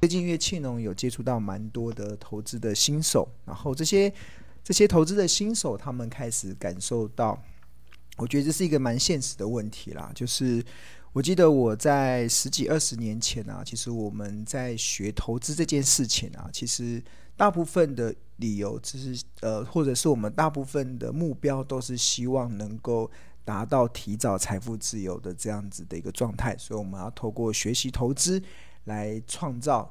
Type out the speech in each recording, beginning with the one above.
最近因为庆农有接触到蛮多的投资的新手，然后这些这些投资的新手，他们开始感受到，我觉得这是一个蛮现实的问题啦，就是。我记得我在十几二十年前啊，其实我们在学投资这件事情啊，其实大部分的理由就是呃，或者是我们大部分的目标都是希望能够达到提早财富自由的这样子的一个状态，所以我们要透过学习投资来创造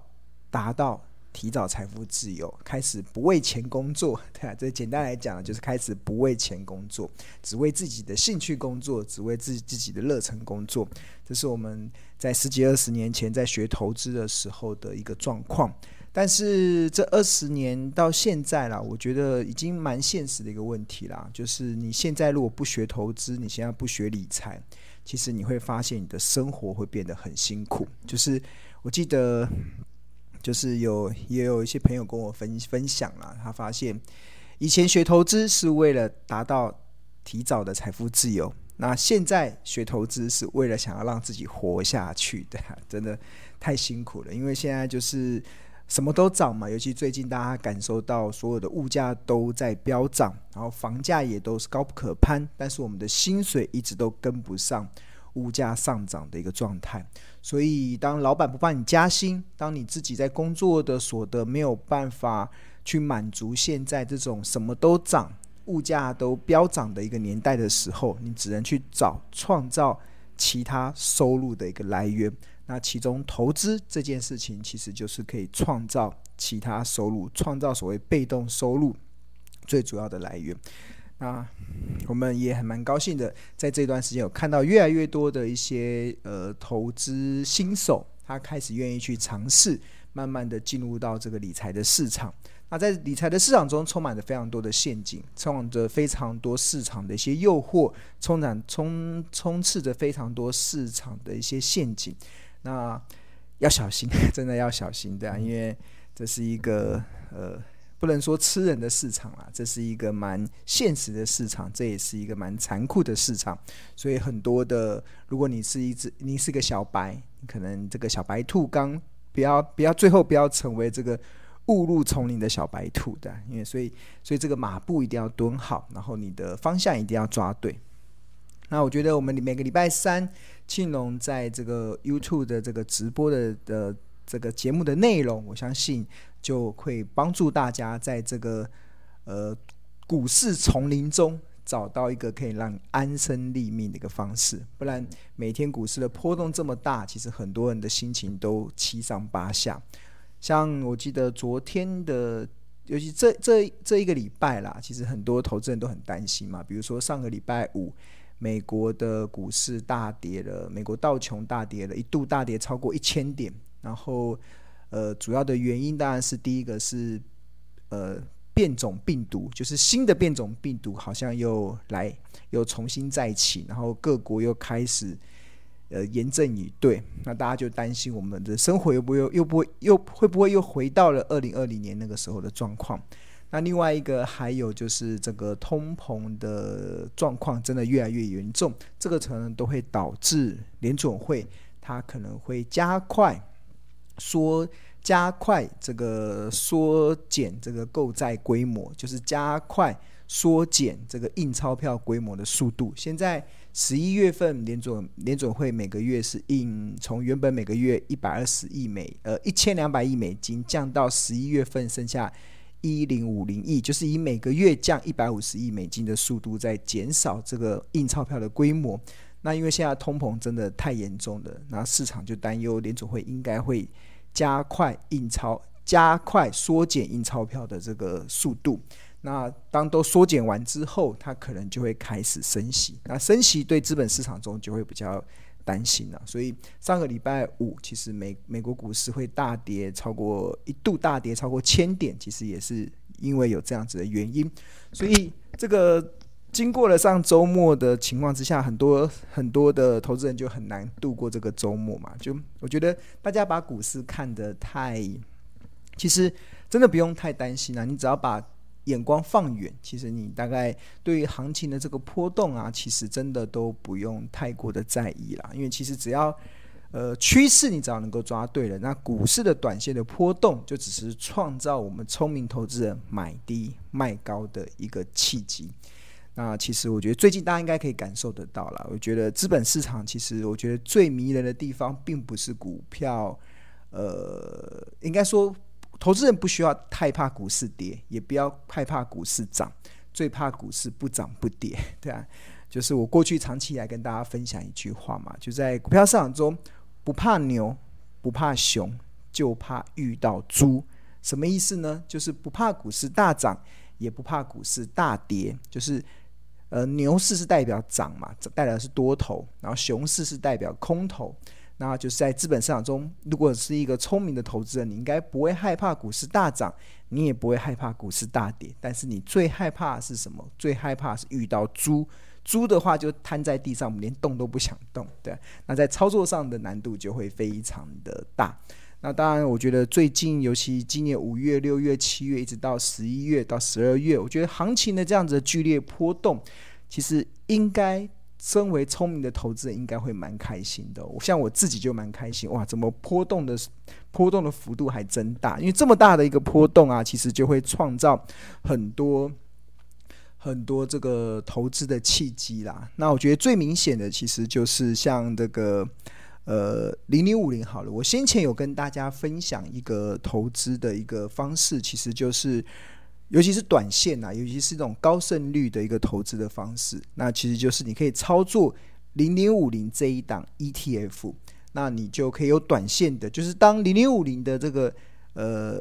达到。提早财富自由，开始不为钱工作，对啊，这简单来讲就是开始不为钱工作，只为自己的兴趣工作，只为自自己的热忱工作。这是我们在十几二十年前在学投资的时候的一个状况。但是这二十年到现在啦，我觉得已经蛮现实的一个问题啦，就是你现在如果不学投资，你现在不学理财，其实你会发现你的生活会变得很辛苦。就是我记得。就是有也有一些朋友跟我分分享了，他发现以前学投资是为了达到提早的财富自由，那现在学投资是为了想要让自己活下去的，真的太辛苦了。因为现在就是什么都涨嘛，尤其最近大家感受到所有的物价都在飙涨，然后房价也都是高不可攀，但是我们的薪水一直都跟不上。物价上涨的一个状态，所以当老板不帮你加薪，当你自己在工作的所得没有办法去满足现在这种什么都涨、物价都飙涨的一个年代的时候，你只能去找创造其他收入的一个来源。那其中投资这件事情，其实就是可以创造其他收入，创造所谓被动收入最主要的来源。那我们也还蛮高兴的，在这段时间有看到越来越多的一些呃投资新手，他开始愿意去尝试，慢慢的进入到这个理财的市场。那在理财的市场中，充满着非常多的陷阱，充满着非常多市场的一些诱惑，充满充充斥着非常多市场的一些陷阱。那要小心，真的要小心，对啊，因为这是一个呃。不能说吃人的市场啊，这是一个蛮现实的市场，这也是一个蛮残酷的市场。所以很多的，如果你是一只，你是个小白，可能这个小白兔刚不要不要，最后不要成为这个误入丛林的小白兔的，因为所以所以这个马步一定要蹲好，然后你的方向一定要抓对。那我觉得我们每个礼拜三庆隆在这个 YouTube 的这个直播的的这个节目的内容，我相信。就会帮助大家在这个呃股市丛林中找到一个可以让安身立命的一个方式，不然每天股市的波动这么大，其实很多人的心情都七上八下。像我记得昨天的，尤其这这这一个礼拜啦，其实很多投资人都很担心嘛。比如说上个礼拜五，美国的股市大跌了，美国道琼大跌了，一度大跌超过一千点，然后。呃，主要的原因当然是第一个是，呃，变种病毒，就是新的变种病毒好像又来又重新再起，然后各国又开始呃严阵以对，那大家就担心我们的生活又不又又不会又会不会又回到了二零二零年那个时候的状况？那另外一个还有就是这个通膨的状况真的越来越严重，这个可能都会导致联准会它可能会加快。说加快这个缩减这个购债规模，就是加快缩减这个印钞票规模的速度。现在十一月份联准联准会每个月是印，从原本每个月一百二十亿美呃一千两百亿美金降到十一月份剩下一零五零亿，就是以每个月降一百五十亿美金的速度在减少这个印钞票的规模。那因为现在通膨真的太严重了，那市场就担忧联准会应该会。加快印钞，加快缩减印钞票的这个速度。那当都缩减完之后，它可能就会开始升息。那升息对资本市场中就会比较担心了。所以上个礼拜五，其实美美国股市会大跌超过一度大跌超过千点，其实也是因为有这样子的原因。所以这个。经过了上周末的情况之下，很多很多的投资人就很难度过这个周末嘛。就我觉得大家把股市看得太，其实真的不用太担心啊。你只要把眼光放远，其实你大概对于行情的这个波动啊，其实真的都不用太过的在意啦。因为其实只要呃，趋势你只要能够抓对了，那股市的短线的波动就只是创造我们聪明投资人买低卖高的一个契机。那其实我觉得最近大家应该可以感受得到了。我觉得资本市场其实我觉得最迷人的地方，并不是股票，呃，应该说投资人不需要太怕股市跌，也不要害怕股市涨，最怕股市不涨不跌，对啊。就是我过去长期以来跟大家分享一句话嘛，就在股票市场中。不怕牛，不怕熊，就怕遇到猪。什么意思呢？就是不怕股市大涨，也不怕股市大跌。就是，呃，牛市是代表涨嘛，代表是多头；然后熊市是代表空头。那就是在资本市场中，如果是一个聪明的投资人，你应该不会害怕股市大涨，你也不会害怕股市大跌。但是你最害怕是什么？最害怕是遇到猪。猪的话就瘫在地上，我们连动都不想动，对。那在操作上的难度就会非常的大。那当然，我觉得最近，尤其今年五月、六月、七月，一直到十一月到十二月，我觉得行情的这样子的剧烈波动，其实应该身为聪明的投资人应该会蛮开心的。我像我自己就蛮开心，哇，怎么波动的波动的幅度还真大？因为这么大的一个波动啊，其实就会创造很多。很多这个投资的契机啦，那我觉得最明显的其实就是像这个呃零零五零好了，我先前有跟大家分享一个投资的一个方式，其实就是尤其是短线呐，尤其是这种高胜率的一个投资的方式，那其实就是你可以操作零零五零这一档 ETF，那你就可以有短线的，就是当零零五零的这个呃。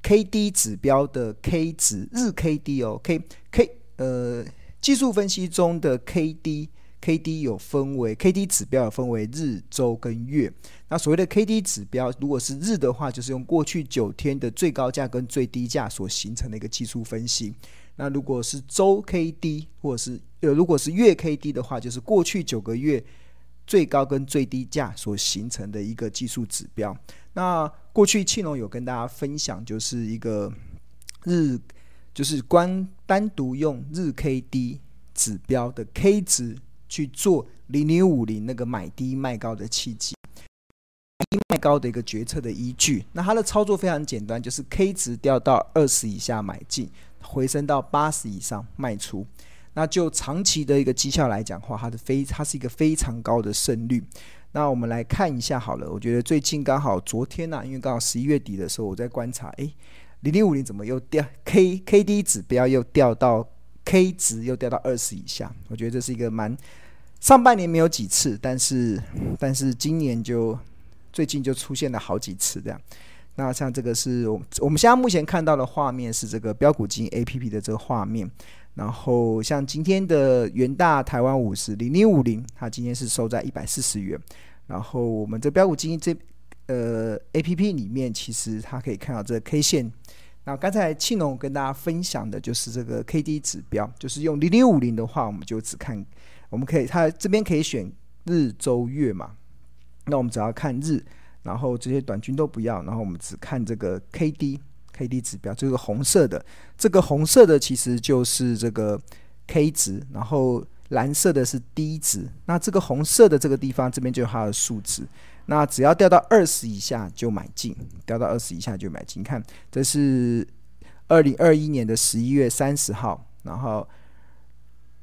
K D 指标的 K 值日 K D 哦，K K 呃技术分析中的 K D K D 有分为 K D 指标有分为日、周跟月。那所谓的 K D 指标，如果是日的话，就是用过去九天的最高价跟最低价所形成的一个技术分析。那如果是周 K D 或者是呃如果是月 K D 的话，就是过去九个月最高跟最低价所形成的一个技术指标。那过去庆隆有跟大家分享，就是一个日，就是关单独用日 K D 指标的 K 值去做零零五零那个买低卖高的契机，买低卖高的一个决策的依据。那它的操作非常简单，就是 K 值掉到二十以下买进，回升到八十以上卖出。那就长期的一个绩效来讲的话，它的非它是一个非常高的胜率。那我们来看一下好了，我觉得最近刚好昨天呐、啊，因为刚好十一月底的时候，我在观察，诶，零零五零怎么又掉？K K D 指标又掉到 K 值又掉到二十以下，我觉得这是一个蛮上半年没有几次，但是但是今年就最近就出现了好几次这样。那像这个是我们现在目前看到的画面是这个标股金 A P P 的这个画面。然后像今天的元大台湾五十零零五零，它今天是收在一百四十元。然后我们这标股基金这呃 A P P 里面，其实它可以看到这个 K 线。那刚才庆龙跟大家分享的就是这个 K D 指标，就是用零零五零的话，我们就只看，我们可以它这边可以选日、周、月嘛。那我们只要看日，然后这些短均都不要，然后我们只看这个 K D。K D 指标，这个红色的，这个红色的其实就是这个 K 值，然后蓝色的是 D 值。那这个红色的这个地方，这边就有它的数值。那只要掉到二十以下就买进，掉到二十以下就买进。看，这是二零二一年的十一月三十号，然后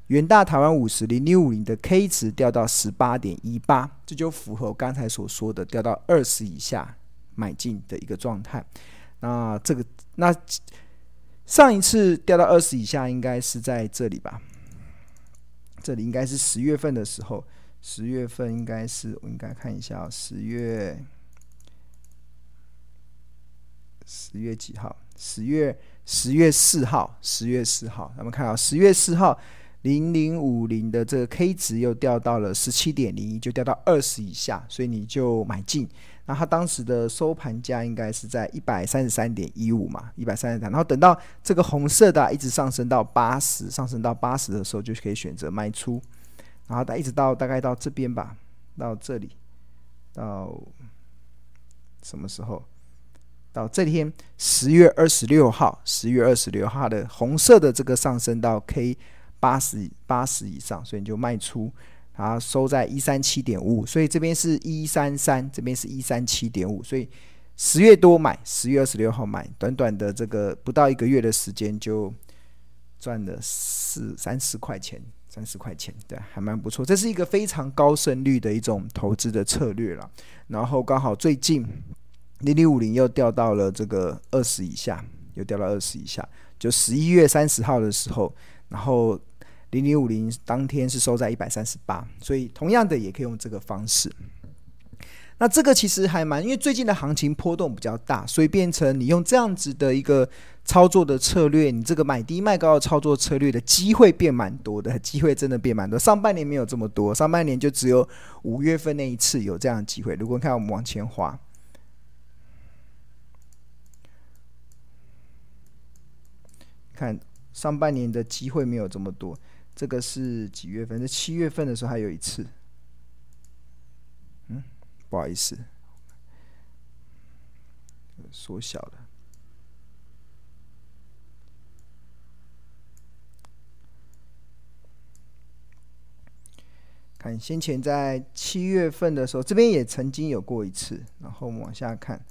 元大台湾五十零零五零的 K 值掉到十八点一八，这就符合我刚才所说的掉到二十以下买进的一个状态。那这个那上一次掉到二十以下，应该是在这里吧？这里应该是十月份的时候，十月份应该是我应该看一下，十月十月几号？十月十月四号，十月四号，咱们看到十月四号零零五零的这个 K 值又掉到了十七点零一，就掉到二十以下，所以你就买进。那它当时的收盘价应该是在一百三十三点一五嘛，一百三十三。然后等到这个红色的、一直上升到八十，上升到八十的时候，就可以选择卖出。然后它一直到大概到这边吧，到这里，到什么时候？到这天十月二十六号，十月二十六号的红色的这个上升到 K 八十八十以上，所以你就卖出。它收在一三七点五五，所以这边是一三三，这边是一三七点五，所以十月多买，十月二十六号买，短短的这个不到一个月的时间就赚了四三十块钱，三十块钱，对，还蛮不错。这是一个非常高胜率的一种投资的策略了。然后刚好最近零零五零又掉到了这个二十以下，又掉到二十以下，就十一月三十号的时候，然后。零零五零当天是收在一百三十八，所以同样的也可以用这个方式。那这个其实还蛮，因为最近的行情波动比较大，所以变成你用这样子的一个操作的策略，你这个买低卖高的操作策略的机会变蛮多的，机会真的变蛮多。上半年没有这么多，上半年就只有五月份那一次有这样的机会。如果看我们往前滑，看上半年的机会没有这么多。这个是几月份？是七月份的时候还有一次。不好意思，缩小了。看先前在七月份的时候，这边也曾经有过一次。然后我们往下看。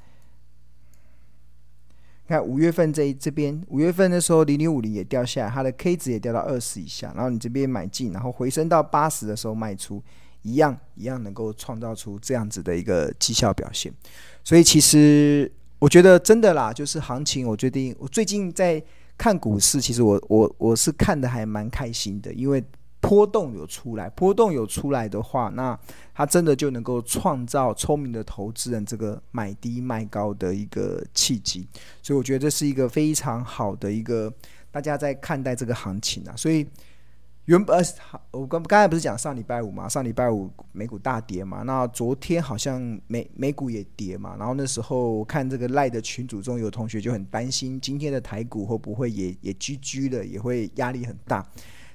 看五月份这一这边，五月份的时候，零零五零也掉下，它的 K 值也掉到二十以下，然后你这边买进，然后回升到八十的时候卖出，一样一样能够创造出这样子的一个绩效表现。所以其实我觉得真的啦，就是行情，我决定我最近在看股市，其实我我我是看的还蛮开心的，因为。波动有出来，波动有出来的话，那它真的就能够创造聪明的投资人这个买低卖高的一个契机，所以我觉得这是一个非常好的一个大家在看待这个行情啊。所以原本我刚刚才不是讲上礼拜五嘛，上礼拜五美股大跌嘛，那昨天好像美美股也跌嘛，然后那时候看这个赖的群组中有同学就很担心今天的台股会不会也也居居的，也会压力很大。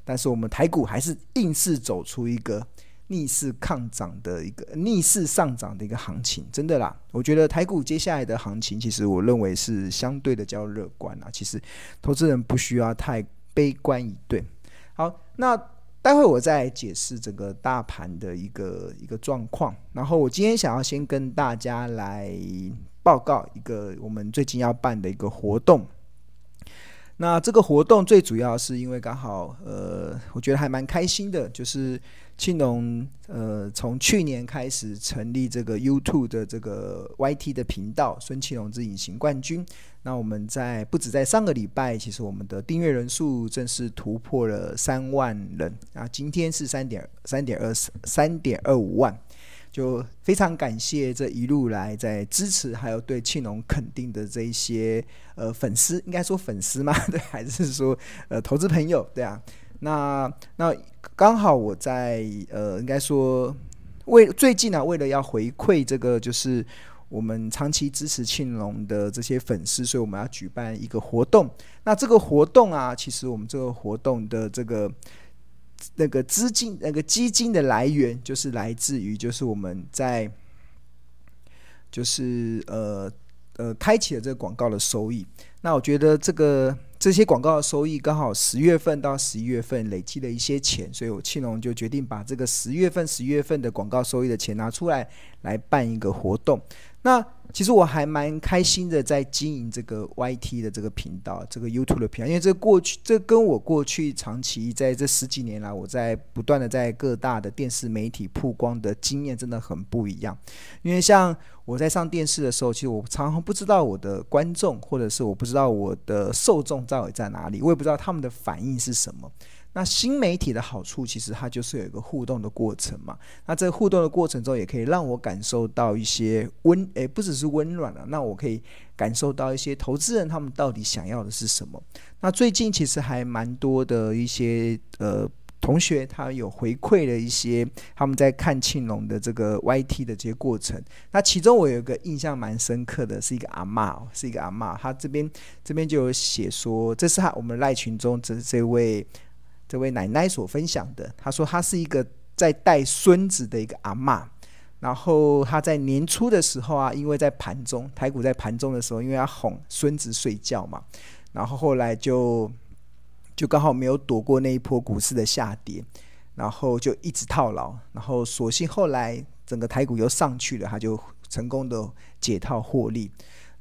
但是我们台股还是硬是走出一个逆势抗涨的一个逆势上涨的一个行情，真的啦！我觉得台股接下来的行情，其实我认为是相对的较乐观啊。其实投资人不需要太悲观以对。好，那待会我再解释整个大盘的一个一个状况。然后我今天想要先跟大家来报告一个我们最近要办的一个活动。那这个活动最主要是因为刚好，呃，我觉得还蛮开心的，就是庆农，呃，从去年开始成立这个 YouTube 的这个 YT 的频道“孙庆龙之隐形冠军”。那我们在不止在上个礼拜，其实我们的订阅人数正式突破了三万人啊，今天是三点三点二三点二五万。就非常感谢这一路来在支持，还有对庆农肯定的这一些呃粉丝，应该说粉丝吗？对，还是说呃投资朋友？对啊，那那刚好我在呃应该说为最近呢、为了要回馈这个就是我们长期支持庆农的这些粉丝，所以我们要举办一个活动。那这个活动啊，其实我们这个活动的这个。那个资金，那个基金的来源就是来自于，就是我们在，就是呃呃开启了这个广告的收益。那我觉得这个这些广告的收益刚好十月份到十一月份累积了一些钱，所以我庆隆就决定把这个十月份、十一月份的广告收益的钱拿出来，来办一个活动。那其实我还蛮开心的，在经营这个 YT 的这个频道，这个 YouTube 的频道，因为这过去，这跟我过去长期在这十几年来，我在不断的在各大的电视媒体曝光的经验真的很不一样。因为像我在上电视的时候，其实我常常不知道我的观众，或者是我不知道我的受众到底在哪里，我也不知道他们的反应是什么。那新媒体的好处，其实它就是有一个互动的过程嘛。那这互动的过程中，也可以让我感受到一些温，诶，不只是温暖了。那我可以感受到一些投资人他们到底想要的是什么。那最近其实还蛮多的一些呃同学，他有回馈了一些他们在看庆农的这个 YT 的这些过程。那其中我有一个印象蛮深刻的，是一个阿嬷，是一个阿嬷，他这边这边就有写说，这是他我们赖群中这这位。这位奶奶所分享的，她说她是一个在带孙子的一个阿嬷，然后她在年初的时候啊，因为在盘中台股在盘中的时候，因为要哄孙子睡觉嘛，然后后来就就刚好没有躲过那一波股市的下跌，然后就一直套牢，然后所幸后来整个台股又上去了，她就成功的解套获利。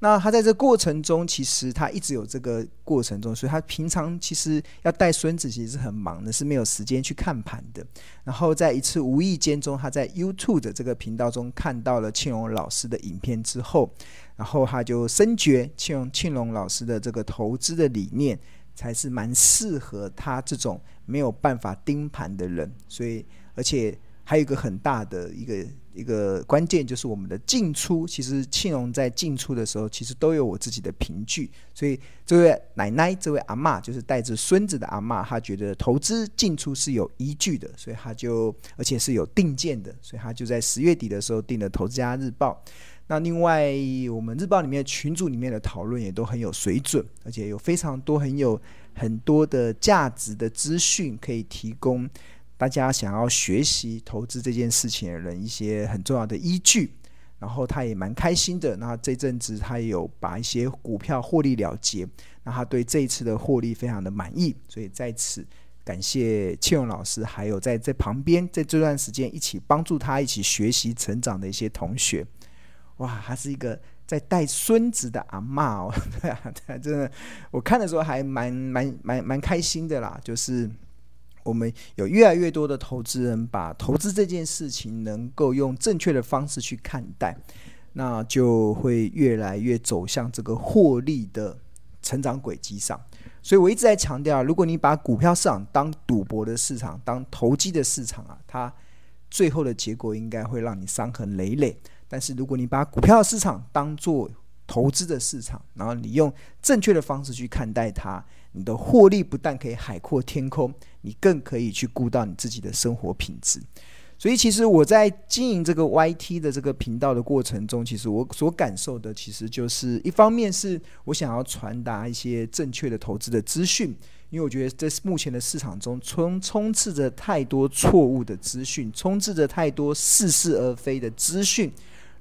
那他在这过程中，其实他一直有这个过程中，所以他平常其实要带孙子，其实是很忙的，是没有时间去看盘的。然后在一次无意间中，他在 YouTube 的这个频道中看到了庆隆老师的影片之后，然后他就深觉庆隆庆隆老师的这个投资的理念才是蛮适合他这种没有办法盯盘的人，所以而且。还有一个很大的一个一个关键，就是我们的进出。其实庆荣在进出的时候，其实都有我自己的凭据。所以这位奶奶、这位阿嬷，就是带着孙子的阿嬷，她觉得投资进出是有依据的，所以她就而且是有定见的，所以她就在十月底的时候订了《投资家日报》。那另外，我们日报里面群组里面的讨论也都很有水准，而且有非常多很有很多的价值的资讯可以提供。大家想要学习投资这件事情的人，一些很重要的依据，然后他也蛮开心的。那这阵子他也有把一些股票获利了结，那他对这一次的获利非常的满意，所以在此感谢庆勇老师，还有在这旁边在这段时间一起帮助他一起学习成长的一些同学。哇，他是一个在带孙子的阿嬷哦，真的，我看的时候还蛮蛮蛮蛮开心的啦，就是。我们有越来越多的投资人把投资这件事情能够用正确的方式去看待，那就会越来越走向这个获利的成长轨迹上。所以我一直在强调，如果你把股票市场当赌博的市场，当投机的市场啊，它最后的结果应该会让你伤痕累累。但是如果你把股票市场当做投资的市场，然后你用正确的方式去看待它，你的获利不但可以海阔天空，你更可以去顾到你自己的生活品质。所以，其实我在经营这个 YT 的这个频道的过程中，其实我所感受的，其实就是一方面是我想要传达一些正确的投资的资讯，因为我觉得在目前的市场中充充斥着太多错误的资讯，充斥着太多似是而非的资讯。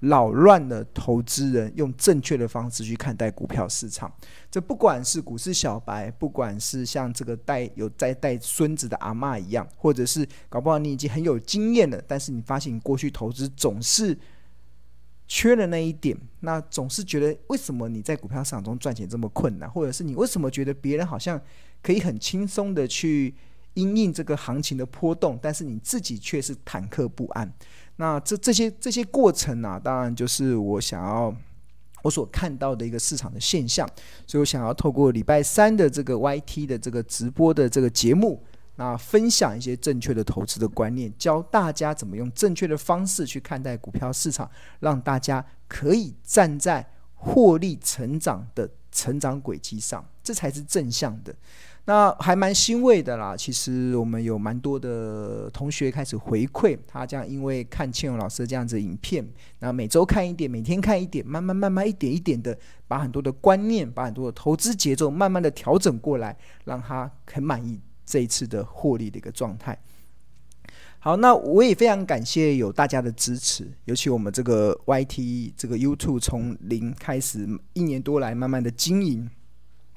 扰乱了投资人用正确的方式去看待股票市场。这不管是股市小白，不管是像这个带有在带孙子的阿嬷一样，或者是搞不好你已经很有经验了，但是你发现你过去投资总是缺了那一点，那总是觉得为什么你在股票市场中赚钱这么困难，或者是你为什么觉得别人好像可以很轻松的去因应这个行情的波动，但是你自己却是忐忑不安。那这这些这些过程啊，当然就是我想要我所看到的一个市场的现象，所以我想要透过礼拜三的这个 YT 的这个直播的这个节目，那分享一些正确的投资的观念，教大家怎么用正确的方式去看待股票市场，让大家可以站在获利成长的成长轨迹上，这才是正向的。那还蛮欣慰的啦。其实我们有蛮多的同学开始回馈，他这样因为看庆隆老师这样子影片，那每周看一点，每天看一点，慢慢慢慢一点一点的把很多的观念，把很多的投资节奏慢慢的调整过来，让他很满意这一次的获利的一个状态。好，那我也非常感谢有大家的支持，尤其我们这个 YT 这个 YouTube 从零开始一年多来慢慢的经营。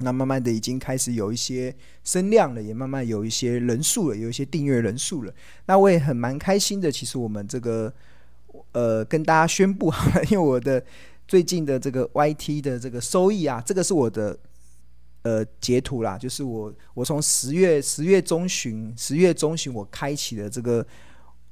那慢慢的已经开始有一些声量了，也慢慢有一些人数了，有一些订阅人数了。那我也很蛮开心的。其实我们这个呃，跟大家宣布好了，因为我的最近的这个 YT 的这个收益啊，这个是我的呃截图啦，就是我我从十月十月中旬十月中旬我开启的这个。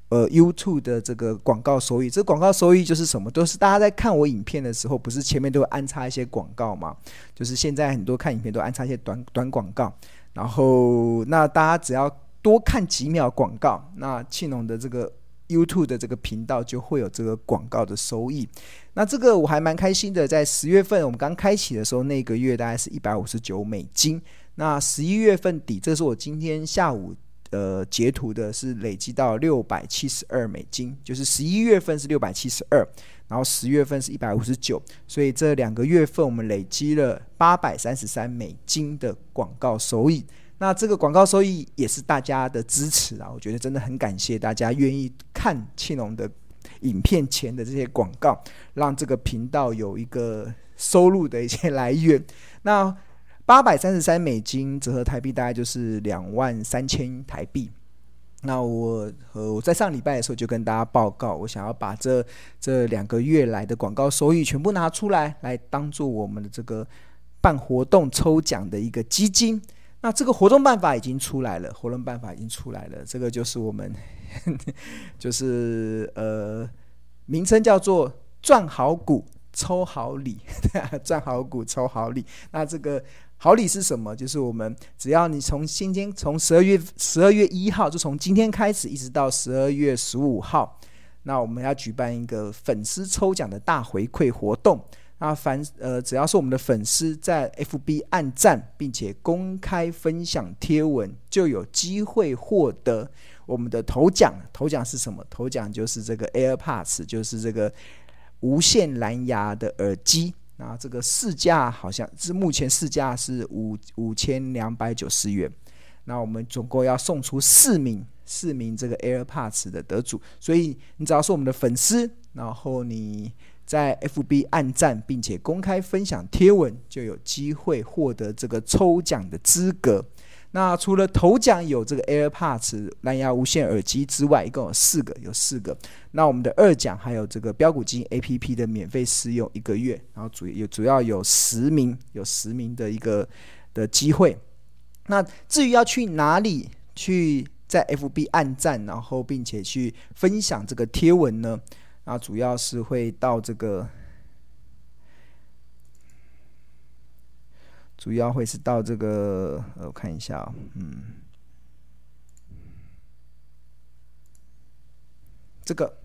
呃，YouTube 的这个广告收益，这广告收益就是什么？都是大家在看我影片的时候，不是前面都会安插一些广告吗？就是现在很多看影片都安插一些短短广告，然后那大家只要多看几秒广告，那庆隆的这个 YouTube 的这个频道就会有这个广告的收益。那这个我还蛮开心的，在十月份我们刚开启的时候，那个月大概是一百五十九美金。那十一月份底，这是我今天下午。呃，截图的是累积到六百七十二美金，就是十一月份是六百七十二，然后十月份是一百五十九，所以这两个月份我们累积了八百三十三美金的广告收益。那这个广告收益也是大家的支持啊，我觉得真的很感谢大家愿意看庆隆的影片前的这些广告，让这个频道有一个收入的一些来源。那八百三十三美金折合台币大概就是两万三千台币。那我呃我在上礼拜的时候就跟大家报告，我想要把这这两个月来的广告收益全部拿出来，来当做我们的这个办活动抽奖的一个基金。那这个活动办法已经出来了，活动办法已经出来了，这个就是我们 就是呃名称叫做赚好股抽好礼，赚好股抽好礼。那这个好礼是什么？就是我们只要你从今天从十二月十二月一号，就从今天开始一直到十二月十五号，那我们要举办一个粉丝抽奖的大回馈活动。那凡呃，只要是我们的粉丝在 FB 按赞，并且公开分享贴文，就有机会获得我们的头奖。头奖是什么？头奖就是这个 AirPods，就是这个无线蓝牙的耳机。那这个市价好像是目前市价是五五千两百九十元。那我们总共要送出四名四名这个 AirPods 的得主。所以你只要是我们的粉丝，然后你。在 FB 按赞并且公开分享贴文，就有机会获得这个抽奖的资格。那除了头奖有这个 AirPods 蓝牙无线耳机之外，一共有四个，有四个。那我们的二奖还有这个标股基金 APP 的免费试用一个月，然后主有主要有十名，有十名的一个的机会。那至于要去哪里去在 FB 按赞，然后并且去分享这个贴文呢？那主要是会到这个，主要会是到这个，我看一下哦，嗯，这个，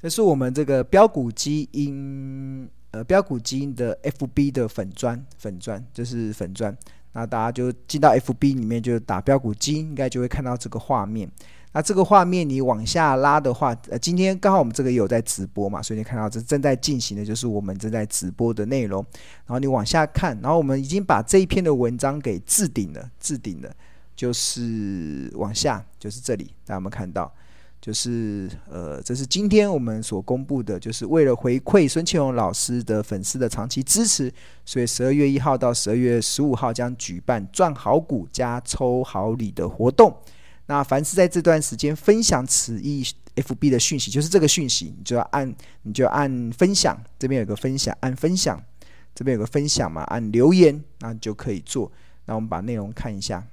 这是我们这个标股基因，呃，标股基因的 FB 的粉砖，粉砖，这是粉砖。那大家就进到 FB 里面，就打标股基因，应该就会看到这个画面。那这个画面你往下拉的话，呃，今天刚好我们这个也有在直播嘛，所以你看到这正在进行的就是我们正在直播的内容。然后你往下看，然后我们已经把这一篇的文章给置顶了，置顶了，就是往下，就是这里，大家有没有看到？就是呃，这是今天我们所公布的，就是为了回馈孙庆荣老师的粉丝的长期支持，所以十二月一号到十二月十五号将举办赚好股加抽好礼的活动。那凡是在这段时间分享此一 FB 的讯息，就是这个讯息，你就要按，你就按分享，这边有个分享，按分享，这边有个分享嘛，按留言，那就可以做。那我们把内容看一下。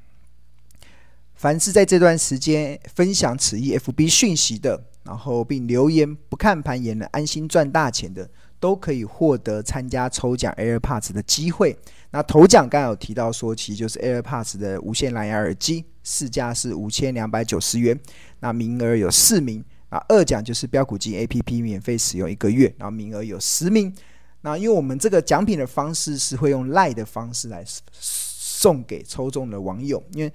凡是在这段时间分享此一 FB 讯息的，然后并留言不看盘也能安心赚大钱的。都可以获得参加抽奖 AirPods 的机会。那头奖刚刚有提到说，其实就是 AirPods 的无线蓝牙耳机，市价是五千两百九十元。那名额有四名。那二奖就是标股金 APP 免费使用一个月，然后名额有十名。那因为我们这个奖品的方式是会用赖的方式来送给抽中的网友，因为。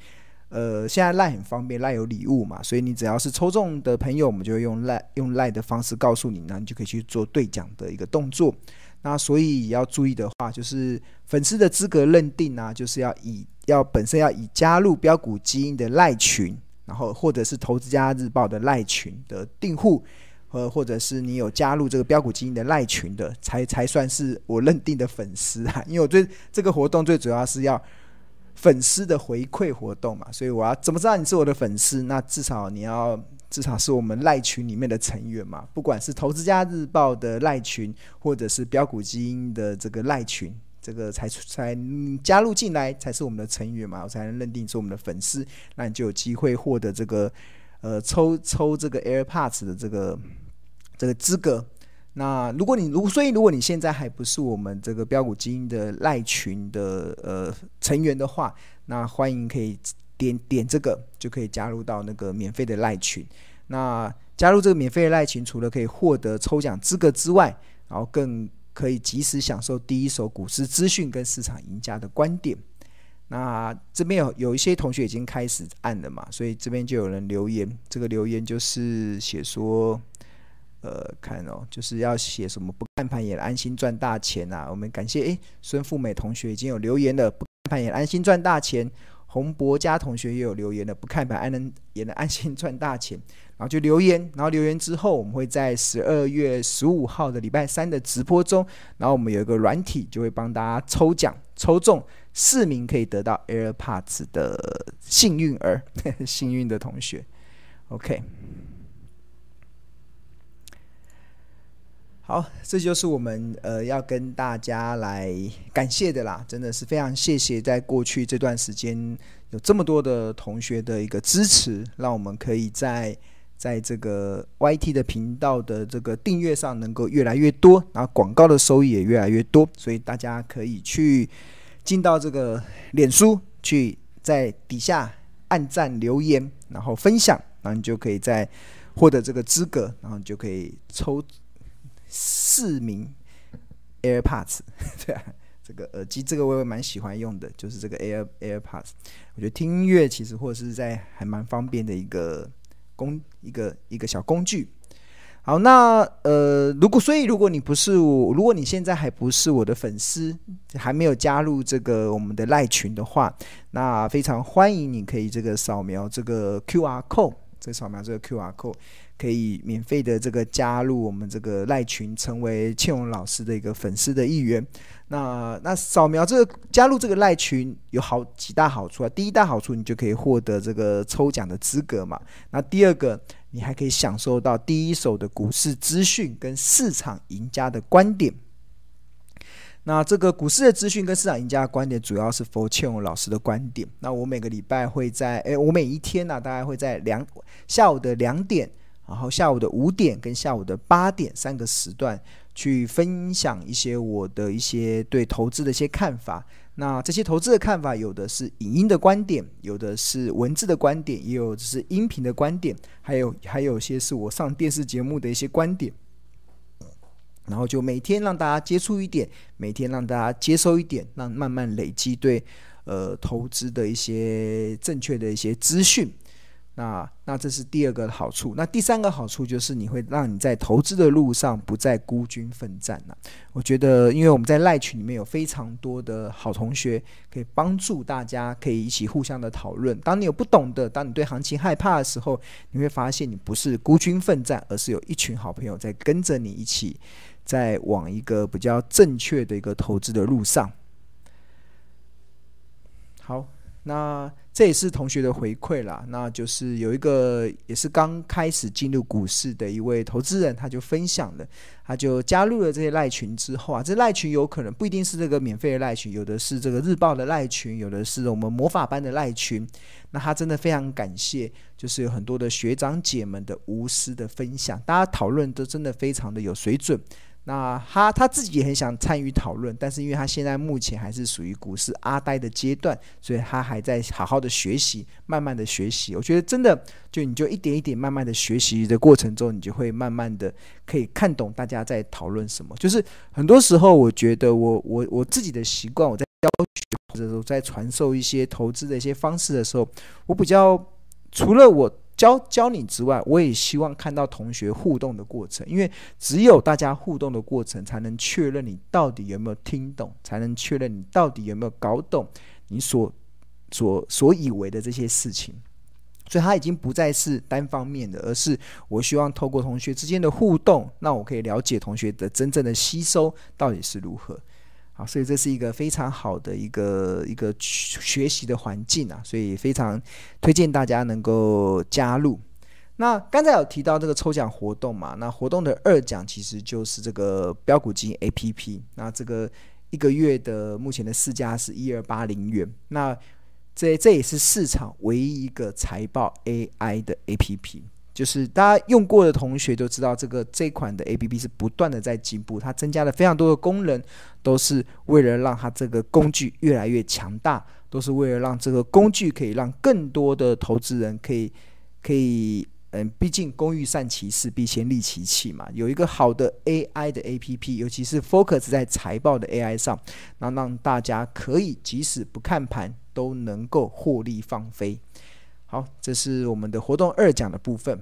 呃，现在赖很方便，赖有礼物嘛，所以你只要是抽中的朋友，我们就用赖用赖的方式告诉你，那你就可以去做兑奖的一个动作。那所以要注意的话，就是粉丝的资格认定啊，就是要以要本身要以加入标股基因的赖群，然后或者是投资家日报的赖群的订户，呃，或者是你有加入这个标股基因的赖群的，才才算是我认定的粉丝啊。因为我最这个活动最主要是要。粉丝的回馈活动嘛，所以我要怎么知道你是我的粉丝？那至少你要至少是我们赖群里面的成员嘛，不管是投资家日报的赖群，或者是标股基因的这个赖群，这个才才加入进来才是我们的成员嘛，我才能认定是我们的粉丝，那你就有机会获得这个呃抽抽这个 AirPods 的这个这个资格。那如果你如所以如果你现在还不是我们这个标股基因的赖群的呃成员的话，那欢迎可以点点这个就可以加入到那个免费的赖群。那加入这个免费的赖群，除了可以获得抽奖资格之外，然后更可以及时享受第一手股市资讯跟市场赢家的观点。那这边有有一些同学已经开始按了嘛，所以这边就有人留言，这个留言就是写说。呃，看哦，就是要写什么不看盘也安心赚大钱啊！我们感谢诶，孙富美同学已经有留言了，不看盘也安心赚大钱。洪博佳同学也有留言了，不看盘安能也能安心赚大钱。然后就留言，然后留言之后，我们会在十二月十五号的礼拜三的直播中，然后我们有一个软体，就会帮大家抽奖，抽中四名可以得到 AirPods 的幸运儿，幸运的同学。OK。好，这就是我们呃要跟大家来感谢的啦，真的是非常谢谢，在过去这段时间有这么多的同学的一个支持，让我们可以在在这个 YT 的频道的这个订阅上能够越来越多，然后广告的收益也越来越多，所以大家可以去进到这个脸书去，在底下按赞留言，然后分享，然后你就可以在获得这个资格，然后你就可以抽。四名 AirPods，对啊，这个耳机，这个我也蛮喜欢用的，就是这个 Air AirPods。我觉得听音乐其实或者是在还蛮方便的一个工一个一个小工具。好，那呃，如果所以如果你不是我，如果你现在还不是我的粉丝，还没有加入这个我们的赖群的话，那非常欢迎你可以这个扫描这个 QR code，这扫描这个 QR code。可以免费的这个加入我们这个赖群，成为庆荣老师的一个粉丝的一员。那那扫描这个加入这个赖群有好几大好处啊。第一大好处，你就可以获得这个抽奖的资格嘛。那第二个，你还可以享受到第一手的股市资讯跟市场赢家的观点。那这个股市的资讯跟市场赢家的观点，主要是 for 庆荣老师的观点。那我每个礼拜会在，诶，我每一天呢、大概会在两下午的两点。然后下午的五点跟下午的八点三个时段去分享一些我的一些对投资的一些看法。那这些投资的看法，有的是影音的观点，有的是文字的观点，也有是音频的观点，还有还有些是我上电视节目的一些观点。然后就每天让大家接触一点，每天让大家接收一点，让慢慢累积对呃投资的一些正确的一些资讯。那那这是第二个好处，那第三个好处就是你会让你在投资的路上不再孤军奋战了。我觉得，因为我们在赖群里面有非常多的好同学，可以帮助大家，可以一起互相的讨论。当你有不懂的，当你对行情害怕的时候，你会发现你不是孤军奋战，而是有一群好朋友在跟着你一起，在往一个比较正确的一个投资的路上。好。那这也是同学的回馈啦，那就是有一个也是刚开始进入股市的一位投资人，他就分享了，他就加入了这些赖群之后啊，这赖群有可能不一定是这个免费的赖群，有的是这个日报的赖群，有的是我们魔法班的赖群。那他真的非常感谢，就是有很多的学长姐们的无私的分享，大家讨论都真的非常的有水准。那他他自己也很想参与讨论，但是因为他现在目前还是属于股市阿呆的阶段，所以他还在好好的学习，慢慢的学习。我觉得真的，就你就一点一点慢慢的学习的过程中，你就会慢慢的可以看懂大家在讨论什么。就是很多时候，我觉得我我我自己的习惯，我在教学或者说在传授一些投资的一些方式的时候，我比较除了我。教教你之外，我也希望看到同学互动的过程，因为只有大家互动的过程，才能确认你到底有没有听懂，才能确认你到底有没有搞懂你所所所以为的这些事情。所以，他已经不再是单方面的，而是我希望透过同学之间的互动，那我可以了解同学的真正的吸收到底是如何。好，所以这是一个非常好的一个一个学习的环境啊，所以非常推荐大家能够加入。那刚才有提到这个抽奖活动嘛，那活动的二奖其实就是这个标股金 APP，那这个一个月的目前的市价是一二八零元，那这这也是市场唯一一个财报 AI 的 APP。就是大家用过的同学都知道，这个这款的 APP 是不断的在进步，它增加了非常多的功能，都是为了让它这个工具越来越强大，都是为了让这个工具可以让更多的投资人可以可以，嗯，毕竟工欲善其事，必先利其器嘛。有一个好的 AI 的 APP，尤其是 focus 在财报的 AI 上，那让大家可以即使不看盘都能够获利放飞。好，这是我们的活动二讲的部分。